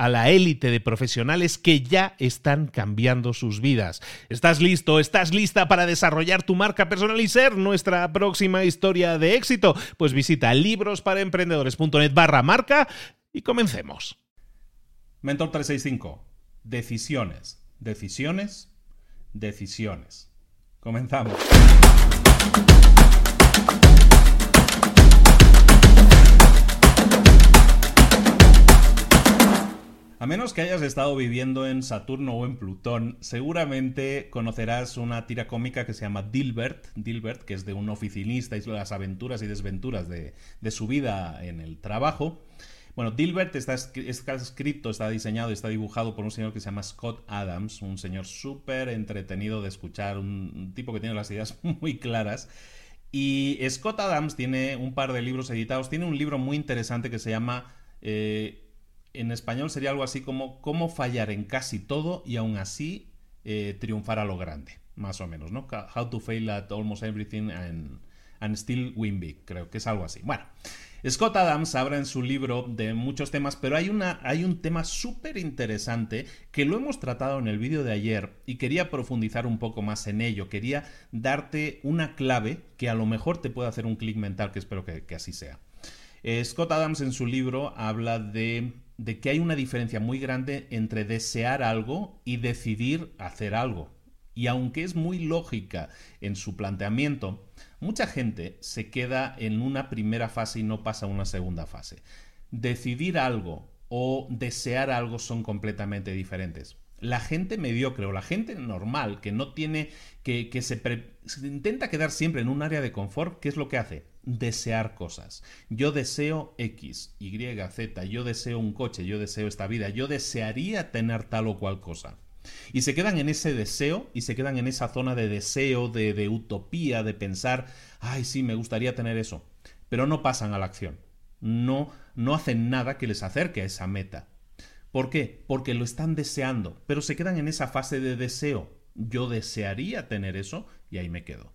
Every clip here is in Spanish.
a la élite de profesionales que ya están cambiando sus vidas. ¿Estás listo? ¿Estás lista para desarrollar tu marca personal y ser nuestra próxima historia de éxito? Pues visita librosparaemprendedores.net barra marca y comencemos. Mentor 365. Decisiones, decisiones, decisiones. Comenzamos. A menos que hayas estado viviendo en Saturno o en Plutón, seguramente conocerás una tira cómica que se llama Dilbert, Dilbert, que es de un oficinista y las aventuras y desventuras de, su vida en el trabajo. Bueno, Dilbert está, está, escrito, está diseñado y está dibujado por un señor que se llama Scott Adams, un señor súper entretenido de escuchar, un tipo que tiene las ideas muy claras. Y Scott Adams tiene un par de libros editados, tiene un libro muy interesante que se llama... Eh, en español sería algo así como cómo fallar en casi todo y aún así eh, triunfar a lo grande, más o menos, ¿no? How to fail at almost everything and, still win big, creo que es algo así. Bueno, Scott Adams habla en su libro de muchos temas, pero hay, una, hay un tema súper interesante que lo hemos tratado en el vídeo de ayer y quería profundizar un poco más en ello. Quería darte una clave que a lo mejor te puede hacer un clic mental, que espero que, así sea. Eh, Scott Adams en su libro habla de de que hay una diferencia muy grande entre desear algo y decidir hacer algo. Y aunque es muy lógica en su planteamiento, mucha gente se queda en una primera fase y no pasa a una segunda fase. Decidir algo o desear algo son completamente diferentes. La gente mediocre o la gente normal que no tiene, que, que se, se intenta quedar siempre en un área de confort, ¿qué es lo que hace? Desear cosas. Yo deseo X, Y, Z, yo deseo un coche, yo deseo esta vida, yo desearía tener tal o cual cosa. Y se quedan en ese deseo y se quedan en esa zona de deseo, de, utopía, de pensar, ay, sí, me gustaría tener eso. Pero no pasan a la acción. No, no hacen nada que les acerque a esa meta. ¿Por qué? Porque lo están deseando, pero se quedan en esa fase de deseo. Yo desearía tener eso y ahí me quedo.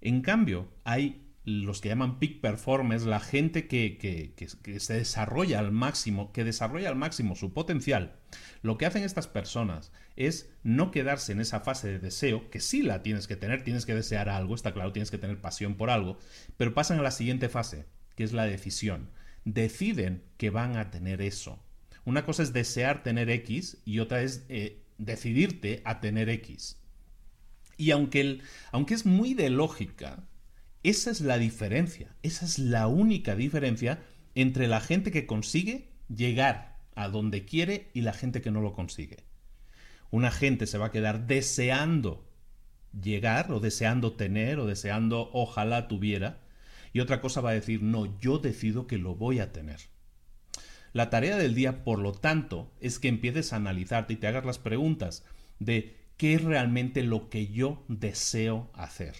En cambio, hay los que llaman peak performers, la gente que, que, se desarrolla al máximo, que desarrolla al máximo su potencial, lo que hacen estas personas es no quedarse en esa fase de deseo, que sí la tienes que tener, tienes que desear algo, está claro, tienes que tener pasión por algo, pero pasan a la siguiente fase, que es la decisión. Deciden que van a tener eso. Una cosa es desear tener X y otra es eh, decidirte a tener X. Y aunque, el, aunque es muy de lógica, esa es la diferencia, esa es la única diferencia entre la gente que consigue llegar a donde quiere y la gente que no lo consigue. Una gente se va a quedar deseando llegar o deseando tener o deseando ojalá tuviera y otra cosa va a decir no, yo decido que lo voy a tener. La tarea del día, por lo tanto, es que empieces a analizarte y te hagas las preguntas de qué es realmente lo que yo deseo hacer.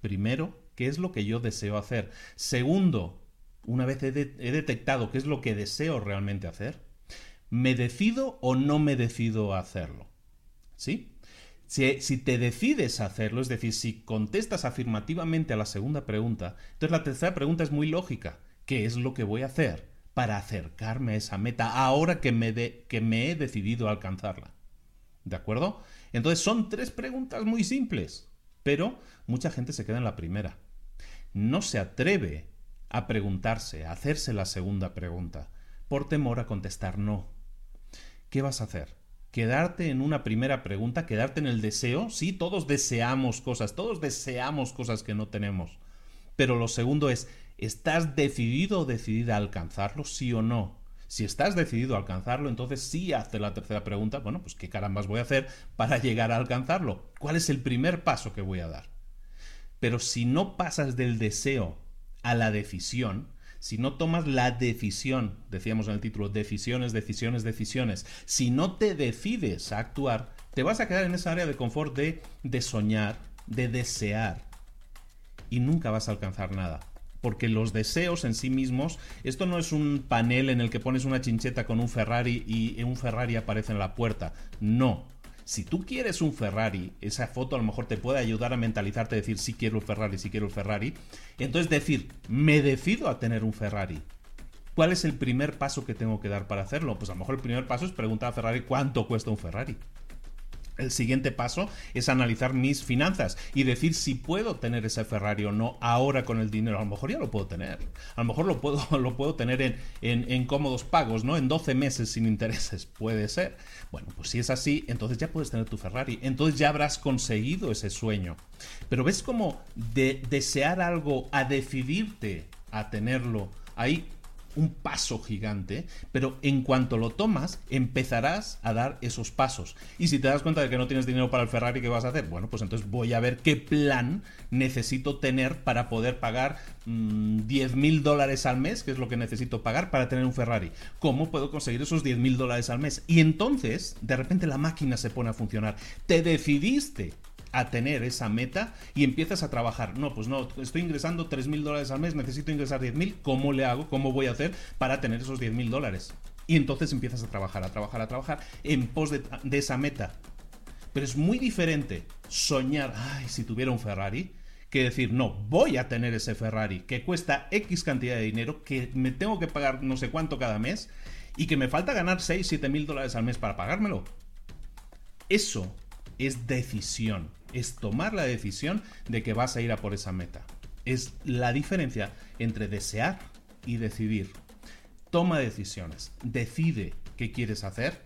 Primero, ¿qué es lo que yo deseo hacer? Segundo, una vez he, detectado qué es lo que deseo realmente hacer, ¿me decido o no me decido a hacerlo? ¿Sí? Si, te decides a hacerlo, es decir, si contestas afirmativamente a la segunda pregunta, entonces la tercera pregunta es muy lógica. ¿Qué es lo que voy a hacer para acercarme a esa meta ahora que me, que me he decidido a alcanzarla? ¿De acuerdo? Entonces son tres preguntas muy simples, pero mucha gente se queda en la primera. No se atreve a preguntarse, a hacerse la segunda pregunta, por temor a contestar no. ¿Qué vas a hacer? ¿Quedarte en una primera pregunta? ¿Quedarte en el deseo? Sí, todos deseamos cosas, todos deseamos cosas que no tenemos. Pero lo segundo es, ¿estás decidido o decidida a alcanzarlo, sí o no? Si estás decidido a alcanzarlo, entonces sí hazte la tercera pregunta, bueno, pues qué carambas voy a hacer para llegar a alcanzarlo. ¿Cuál es el primer paso que voy a dar? Pero si no pasas del deseo a la decisión, si no tomas la decisión, decíamos en el título, decisiones, decisiones, decisiones, si no te decides a actuar, te vas a quedar en esa área de confort de, de soñar, de desear, y nunca vas a alcanzar nada porque los deseos en sí mismos, esto no es un panel en el que pones una chincheta con un Ferrari y un Ferrari aparece en la puerta. No. Si tú quieres un Ferrari, esa foto a lo mejor te puede ayudar a mentalizarte, decir si quiero un Ferrari, si quiero un Ferrari. Entonces decir, me decido a tener un Ferrari. ¿Cuál es el primer paso que tengo que dar para hacerlo? Pues a lo mejor el primer paso es preguntar a Ferrari cuánto cuesta un Ferrari. El siguiente paso es analizar mis finanzas y decir si puedo tener ese Ferrari o no ahora con el dinero. A lo mejor ya lo puedo tener. A lo mejor lo puedo, lo puedo tener en, en, cómodos pagos, ¿no? En 12 meses sin intereses. Puede ser. Bueno, pues si es así, entonces ya puedes tener tu Ferrari. Entonces ya habrás conseguido ese sueño. Pero ves como de desear algo a decidirte a tenerlo, ahí un paso gigante, pero en cuanto lo tomas, empezarás a dar esos pasos. Y si te das cuenta de que no tienes dinero para el Ferrari, ¿qué vas a hacer? Bueno, pues entonces voy a ver qué plan necesito tener para poder pagar 10 mm, mil dólares al mes, que es lo que necesito pagar para tener un Ferrari. ¿Cómo puedo conseguir esos 10 mil dólares al mes? Y entonces, de repente la máquina se pone a funcionar. Te decidiste a tener esa meta y empiezas a trabajar. No, pues no, estoy ingresando 3 mil dólares al mes, necesito ingresar 10 mil, ¿cómo le hago? ¿Cómo voy a hacer para tener esos 10 mil dólares? Y entonces empiezas a trabajar, a trabajar, a trabajar en pos de, de esa meta. Pero es muy diferente soñar, ay, si tuviera un Ferrari, que decir, no, voy a tener ese Ferrari que cuesta X cantidad de dinero, que me tengo que pagar no sé cuánto cada mes y que me falta ganar 6, 7 mil dólares al mes para pagármelo. Eso es decisión es tomar la decisión de que vas a ir a por esa meta. Es la diferencia entre desear y decidir. Toma decisiones, decide qué quieres hacer,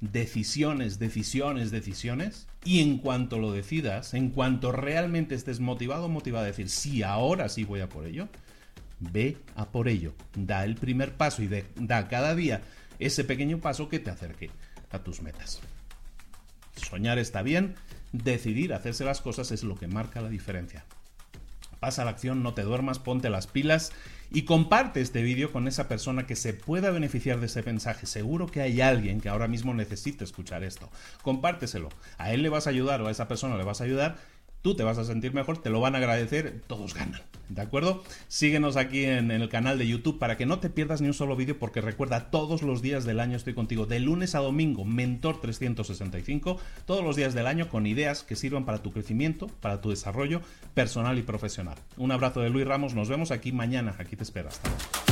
decisiones, decisiones, decisiones, y en cuanto lo decidas, en cuanto realmente estés motivado motivado a decir, sí, ahora sí voy a por ello, ve a por ello, da el primer paso y da cada día ese pequeño paso que te acerque a tus metas. Soñar está bien, decidir hacerse las cosas es lo que marca la diferencia. Pasa la acción, no te duermas, ponte las pilas y comparte este vídeo con esa persona que se pueda beneficiar de ese mensaje. Seguro que hay alguien que ahora mismo necesite escuchar esto. Compárteselo. A él le vas a ayudar o a esa persona le vas a ayudar tú te vas a sentir mejor, te lo van a agradecer, todos ganan. ¿De acuerdo? Síguenos aquí en, el canal de YouTube para que no te pierdas ni un solo vídeo porque recuerda, todos los días del año estoy contigo, de lunes a domingo, Mentor 365, todos los días del año con ideas que sirvan para tu crecimiento, para tu desarrollo personal y profesional. Un abrazo de Luis Ramos, nos vemos aquí mañana, aquí te espero. Hasta.